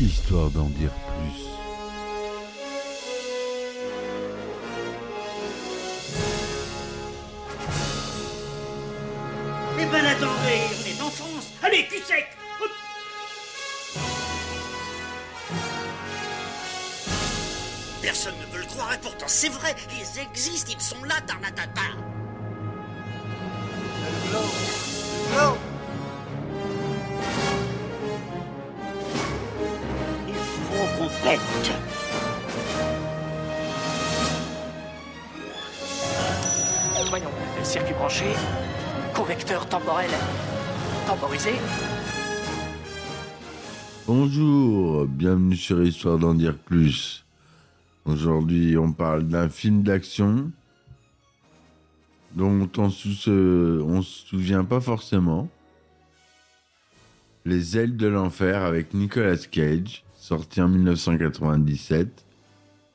histoire d'en dire plus. Eh ben attendez, on est en France Allez, cul sec. Personne ne veut le croire et pourtant c'est vrai, ils existent, ils sont là, Tarnatata Voyons, circuit branché, convecteur temporel temporisé. Bonjour, bienvenue sur Histoire d'en dire plus. Aujourd'hui, on parle d'un film d'action dont on se, on se souvient pas forcément. Les ailes de l'enfer avec Nicolas Cage, sorti en 1997.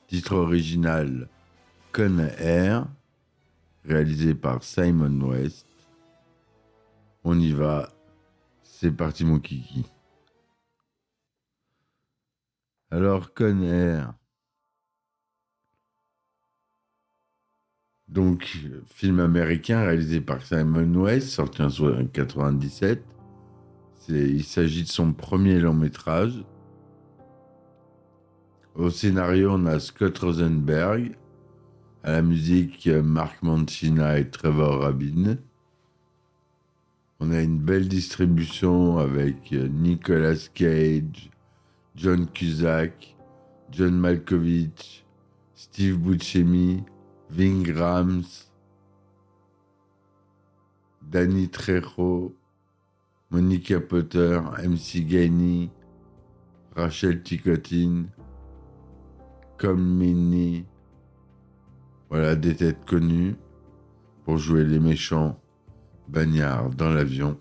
Titre original Con Air, réalisé par Simon West. On y va, c'est parti mon kiki. Alors Con Air. Donc, film américain réalisé par Simon West, sorti en 1997. Il s'agit de son premier long métrage. Au scénario, on a Scott Rosenberg. À la musique, Mark Mancina et Trevor Rabin. On a une belle distribution avec Nicolas Cage, John Cusack, John Malkovich, Steve Buscemi, Ving Rams, Danny Trejo, Monica Potter, MC Gainey, Rachel Ticotin, Colmini. Voilà des têtes connues pour jouer les méchants bagnards dans l'avion.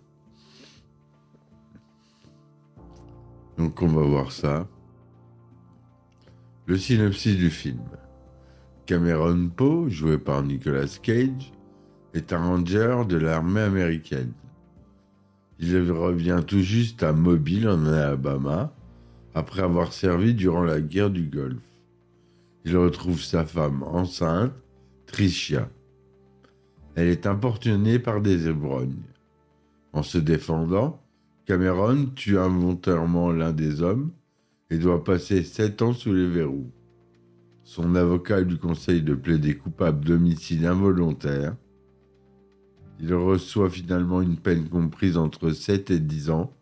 Donc on va voir ça. Le synopsis du film. Cameron Poe, joué par Nicolas Cage, est un ranger de l'armée américaine. Il revient tout juste à Mobile en Alabama après avoir servi durant la guerre du Golfe. Il retrouve sa femme enceinte, Tricia. Elle est importunée par des ébrognes. En se défendant, Cameron tue involontairement l'un des hommes et doit passer sept ans sous les verrous. Son avocat lui conseille de plaider coupable d'homicide involontaire. Il reçoit finalement une peine comprise entre 7 et 10 ans.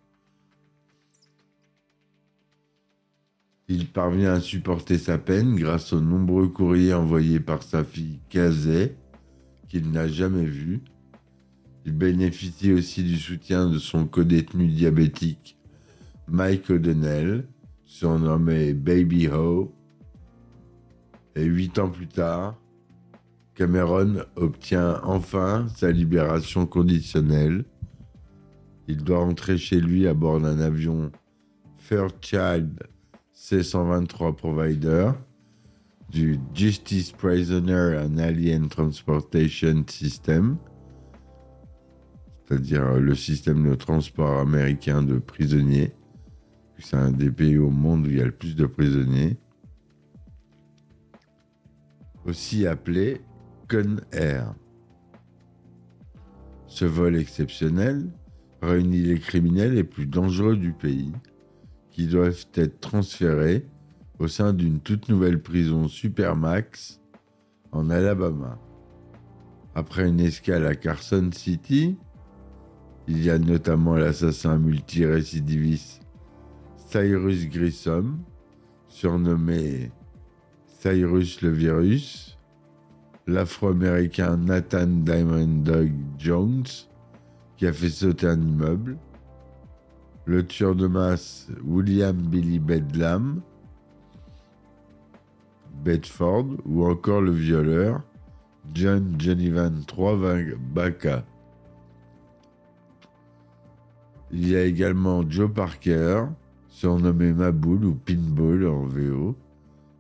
Il parvient à supporter sa peine grâce aux nombreux courriers envoyés par sa fille Kazé, qu'il n'a jamais vue. Il bénéficie aussi du soutien de son codétenu diabétique, Mike O'Donnell, surnommé Baby Ho. Et huit ans plus tard, Cameron obtient enfin sa libération conditionnelle. Il doit rentrer chez lui à bord d'un avion Fairchild C-123 Provider du Justice Prisoner and Alien Transportation System, c'est-à-dire le système de transport américain de prisonniers. C'est un des pays au monde où il y a le plus de prisonniers aussi appelé Con Air. Ce vol exceptionnel réunit les criminels les plus dangereux du pays qui doivent être transférés au sein d'une toute nouvelle prison Supermax en Alabama. Après une escale à Carson City, il y a notamment l'assassin multirécidiviste Cyrus Grissom, surnommé Cyrus le virus, l'afro-américain Nathan Diamond Dog Jones, qui a fait sauter un immeuble, le tueur de masse William Billy Bedlam, Bedford, ou encore le violeur John Jenivan III Baca. Il y a également Joe Parker, surnommé Maboul ou Pinball en VO,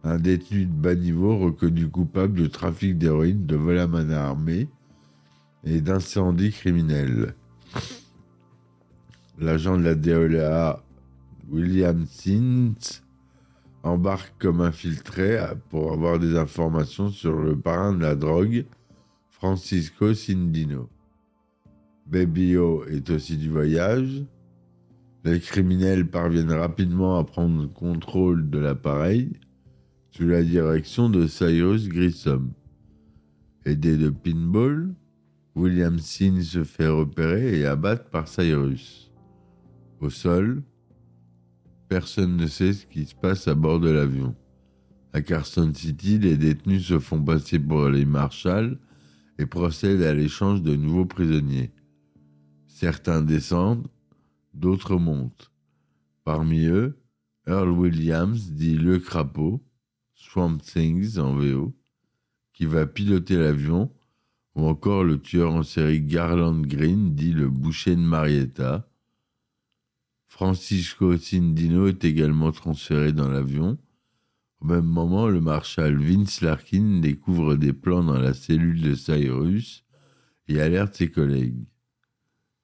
un détenu de bas niveau reconnu coupable de trafic d'héroïne, de vol à main armée et d'incendie criminel. L'agent de la DEA William Sins embarque comme infiltré pour avoir des informations sur le parrain de la drogue, Francisco Cindino. Baby O est aussi du voyage. Les criminels parviennent rapidement à prendre le contrôle de l'appareil sous la direction de Cyrus Grissom. Aidé de Pinball, William Sin se fait repérer et abattre par Cyrus. Au sol, personne ne sait ce qui se passe à bord de l'avion. À Carson City, les détenus se font passer pour les marshals et procèdent à l'échange de nouveaux prisonniers. Certains descendent, d'autres montent. Parmi eux, Earl Williams dit Le Crapaud, Swamp Things en VO, qui va piloter l'avion, ou encore le tueur en série Garland Green dit Le Boucher de Marietta. Francisco Cindino est également transféré dans l'avion. Au même moment, le marshal Vince Larkin découvre des plans dans la cellule de Cyrus et alerte ses collègues.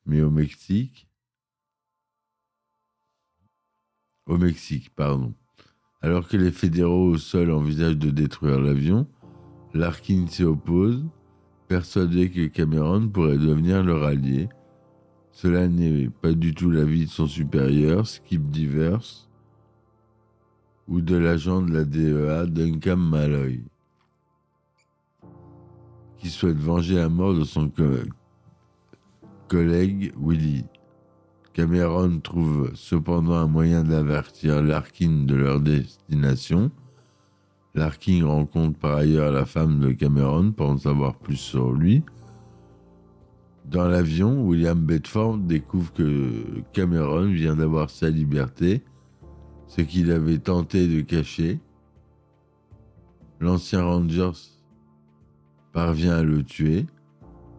Mais au Mexique, au Mexique, pardon. Alors que les fédéraux au sol envisagent de détruire l'avion, Larkin s'y oppose, persuadé que Cameron pourrait devenir leur allié. Cela n'est pas du tout l'avis de son supérieur, Skip Divers, ou de l'agent de la DEA, Duncan Malloy, qui souhaite venger la mort de son co collègue Willy. Cameron trouve cependant un moyen d'avertir Larkin de leur destination. Larkin rencontre par ailleurs la femme de Cameron pour en savoir plus sur lui. Dans l'avion, William Bedford découvre que Cameron vient d'avoir sa liberté, ce qu'il avait tenté de cacher. L'ancien Rangers parvient à le tuer.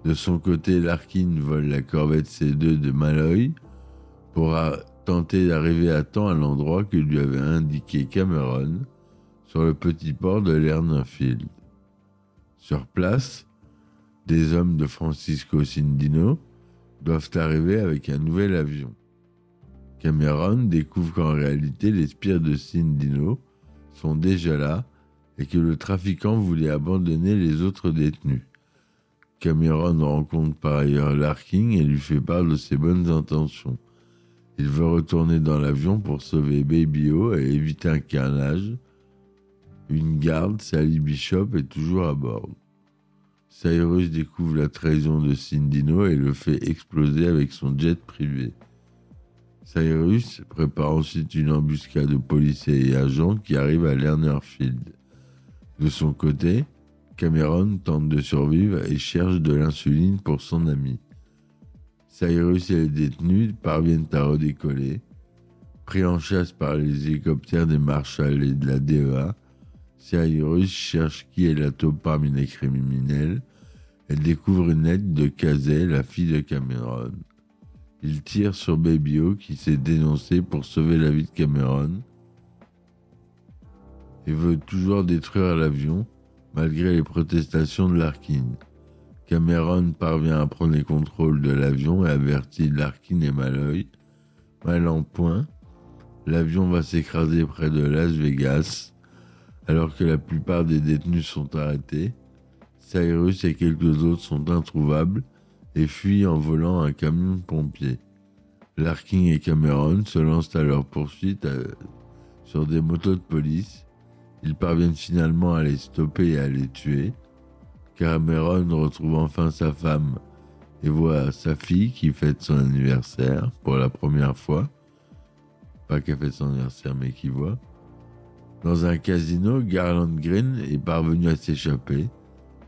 De son côté, Larkin vole la corvette C2 de Malloy pour tenter d'arriver à temps à l'endroit que lui avait indiqué Cameron sur le petit port de Lernerfield. Sur place, des hommes de Francisco Cindino doivent arriver avec un nouvel avion. Cameron découvre qu'en réalité les spires de Cindino sont déjà là et que le trafiquant voulait abandonner les autres détenus. Cameron rencontre par ailleurs Larkin et lui fait part de ses bonnes intentions. Il veut retourner dans l'avion pour sauver Baby O et éviter un carnage. Une garde, Sally Bishop, est toujours à bord. Cyrus découvre la trahison de Cindino et le fait exploser avec son jet privé. Cyrus prépare ensuite une embuscade de policiers et agents qui arrivent à Lernerfield. De son côté, Cameron tente de survivre et cherche de l'insuline pour son ami. Cyrus et les détenus parviennent à redécoller. Pris en chasse par les hélicoptères des Marshals et de la DEA, Cyrus cherche qui est la taupe parmi les criminels. Elle découvre une lettre de Kazay, la fille de Cameron. Il tire sur Baby O qui s'est dénoncé pour sauver la vie de Cameron et veut toujours détruire l'avion malgré les protestations de Larkin. Cameron parvient à prendre les contrôles de l'avion et avertit Larkin et Malloy. Mal en point, l'avion va s'écraser près de Las Vegas alors que la plupart des détenus sont arrêtés. Cyrus et quelques autres sont introuvables et fuient en volant un camion de pompiers. Larkin et Cameron se lancent à leur poursuite euh, sur des motos de police. Ils parviennent finalement à les stopper et à les tuer. Cameron retrouve enfin sa femme et voit sa fille qui fête son anniversaire pour la première fois. Pas qu'elle fête son anniversaire, mais qui voit. Dans un casino, Garland Green est parvenu à s'échapper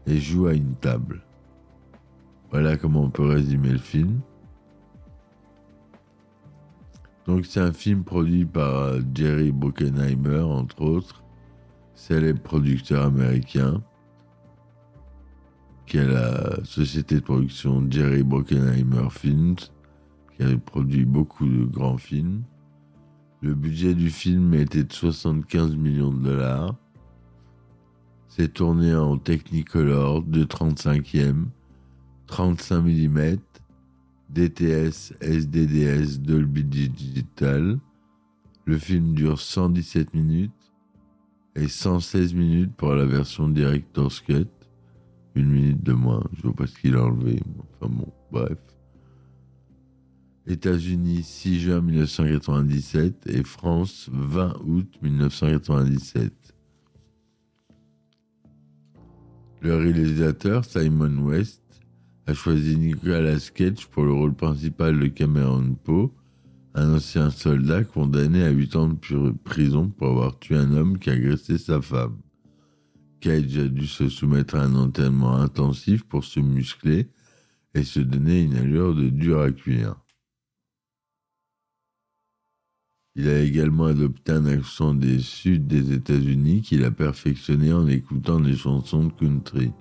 et joue à une table. Voilà comment on peut résumer le film. Donc c'est un film produit par Jerry Bruckheimer, entre autres, célèbre producteur américain qui a la société de production Jerry Bruckheimer Films, qui avait produit beaucoup de grands films. Le budget du film était de 75 millions de dollars. C'est tourné en Technicolor de 35e, 35 mm, DTS, SDDS, Dolby Digital, Le film dure 117 minutes et 116 minutes pour la version Director's Cut. Une minute de moins, je vois pas ce qu'il a enlevé. Enfin bon, bref. États-Unis 6 juin 1997 et France 20 août 1997. Le réalisateur Simon West a choisi Nicolas Cage pour le rôle principal de Cameron Poe, un ancien soldat condamné à 8 ans de prison pour avoir tué un homme qui a agressé sa femme. Cage a dû se soumettre à un entraînement intensif pour se muscler et se donner une allure de dur à cuire. Il a également adopté un accent des sud des États-Unis qu'il a perfectionné en écoutant des chansons de country.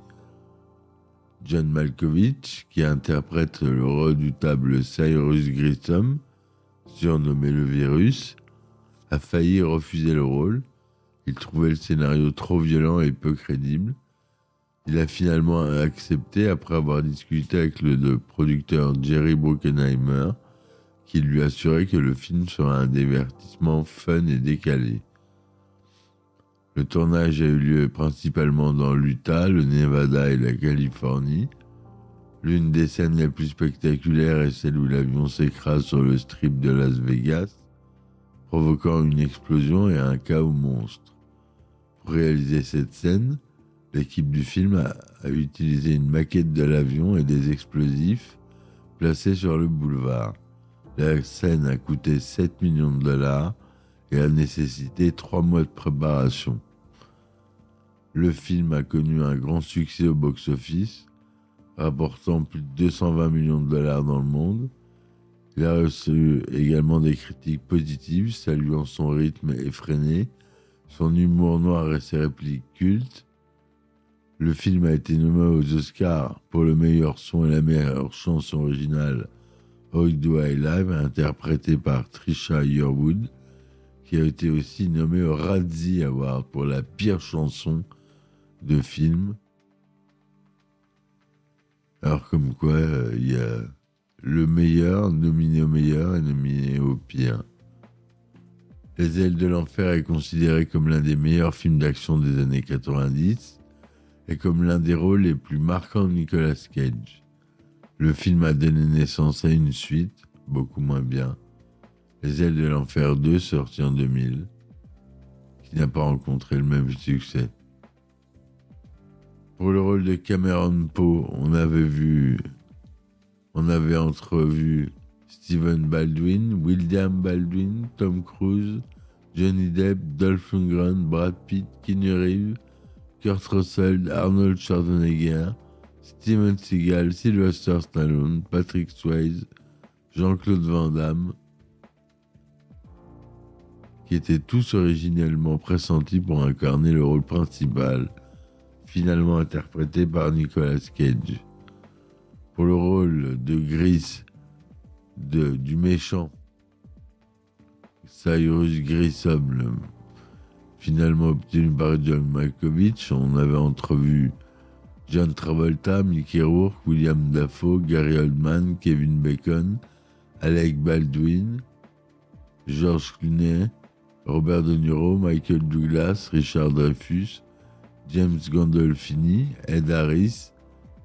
John Malkovich, qui interprète le redoutable Cyrus Grissom, surnommé le virus, a failli refuser le rôle. Il trouvait le scénario trop violent et peu crédible. Il a finalement accepté après avoir discuté avec le producteur Jerry Bruckheimer, qui lui assurait que le film serait un divertissement fun et décalé. Le tournage a eu lieu principalement dans l'Utah, le Nevada et la Californie. L'une des scènes les plus spectaculaires est celle où l'avion s'écrase sur le strip de Las Vegas, provoquant une explosion et un chaos monstre. Pour réaliser cette scène, l'équipe du film a, a utilisé une maquette de l'avion et des explosifs placés sur le boulevard. La scène a coûté 7 millions de dollars et a nécessité 3 mois de préparation. Le film a connu un grand succès au box-office, rapportant plus de 220 millions de dollars dans le monde. Il a reçu également des critiques positives, saluant son rythme effréné, son humour noir et ses répliques cultes. Le film a été nommé aux Oscars pour le meilleur son et la meilleure chanson originale How Do I Live, interprété par Trisha Yearwood, qui a été aussi nommé au Razzie Award pour la pire chanson de film. Alors comme quoi, euh, il y a le meilleur nominé au meilleur et nominé au pire. Les ailes de l'enfer est considéré comme l'un des meilleurs films d'action des années 90 et comme l'un des rôles les plus marquants de Nicolas Cage. Le film a donné naissance à une suite, beaucoup moins bien, Les ailes de l'enfer 2, sorti en 2000, qui n'a pas rencontré le même succès. Pour le rôle de Cameron Poe, on avait vu, on avait entrevu Stephen Baldwin, William Baldwin, Tom Cruise, Johnny Depp, Dolph Lundgren, Brad Pitt, Keanu Reeves, Kurt Russell, Arnold Schwarzenegger, Steven Seagal, Sylvester Stallone, Patrick Swayze, Jean-Claude Van Damme, qui étaient tous originellement pressentis pour incarner le rôle principal, finalement interprété par Nicolas Cage. Pour le rôle de Gris, de, du méchant, Cyrus Grissom, finalement obtenu par John Malkovich, on avait entrevu John Travolta, Mickey Rourke, William Dafoe, Gary Oldman, Kevin Bacon, Alec Baldwin, George Clooney, Robert De Niro, Michael Douglas, Richard Dreyfus, James Gandolfini, Ed Harris,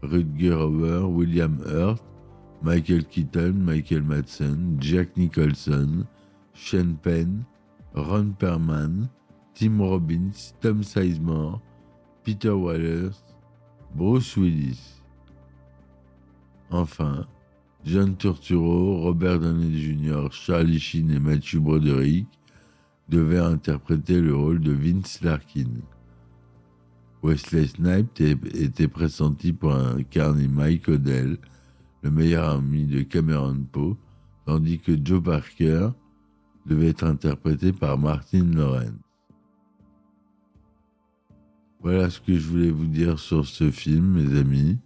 Rutger Hauer, William Hurt, Michael Keaton, Michael Madsen, Jack Nicholson, Sean Penn, Ron Perlman, Tim Robbins, Tom Sizemore, Peter Wallace, Bruce Willis. Enfin, John Turturro, Robert Downey Jr., Charlie Sheen et Matthew Broderick devaient interpréter le rôle de Vince Larkin. Wesley Snipes était pressenti pour incarner Mike Odell, le meilleur ami de Cameron Poe, tandis que Joe Parker devait être interprété par Martin Lawrence. Voilà ce que je voulais vous dire sur ce film, mes amis.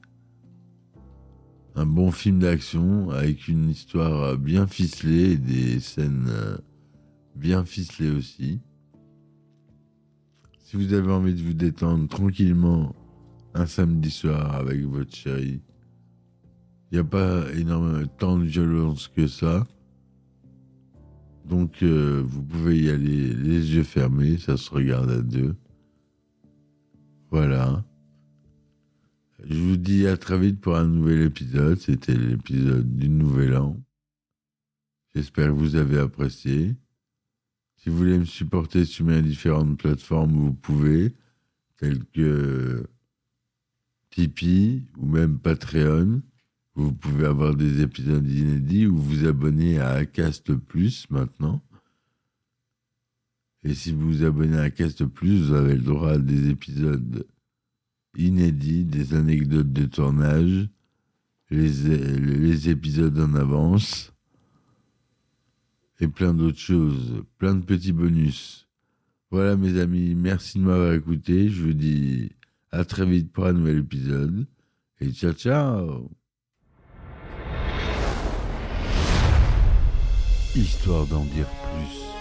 Un bon film d'action avec une histoire bien ficelée et des scènes euh, bien ficelées aussi. Si vous avez envie de vous détendre tranquillement un samedi soir avec votre chérie, il n'y a pas énormément tant de violence que ça. Donc, euh, vous pouvez y aller les yeux fermés, ça se regarde à deux. Voilà. Je vous dis à très vite pour un nouvel épisode. C'était l'épisode du Nouvel An. J'espère que vous avez apprécié. Si vous voulez me supporter sur mes différentes plateformes, vous pouvez, telles que Tipeee ou même Patreon. Vous pouvez avoir des épisodes inédits ou vous abonner à Acast Plus maintenant. Et si vous vous abonnez à Acast Plus, vous avez le droit à des épisodes inédits, des anecdotes de tournage, les, les épisodes en avance et plein d'autres choses, plein de petits bonus. Voilà mes amis, merci de m'avoir écouté. Je vous dis à très vite pour un nouvel épisode. Et ciao ciao Histoire d'en dire plus.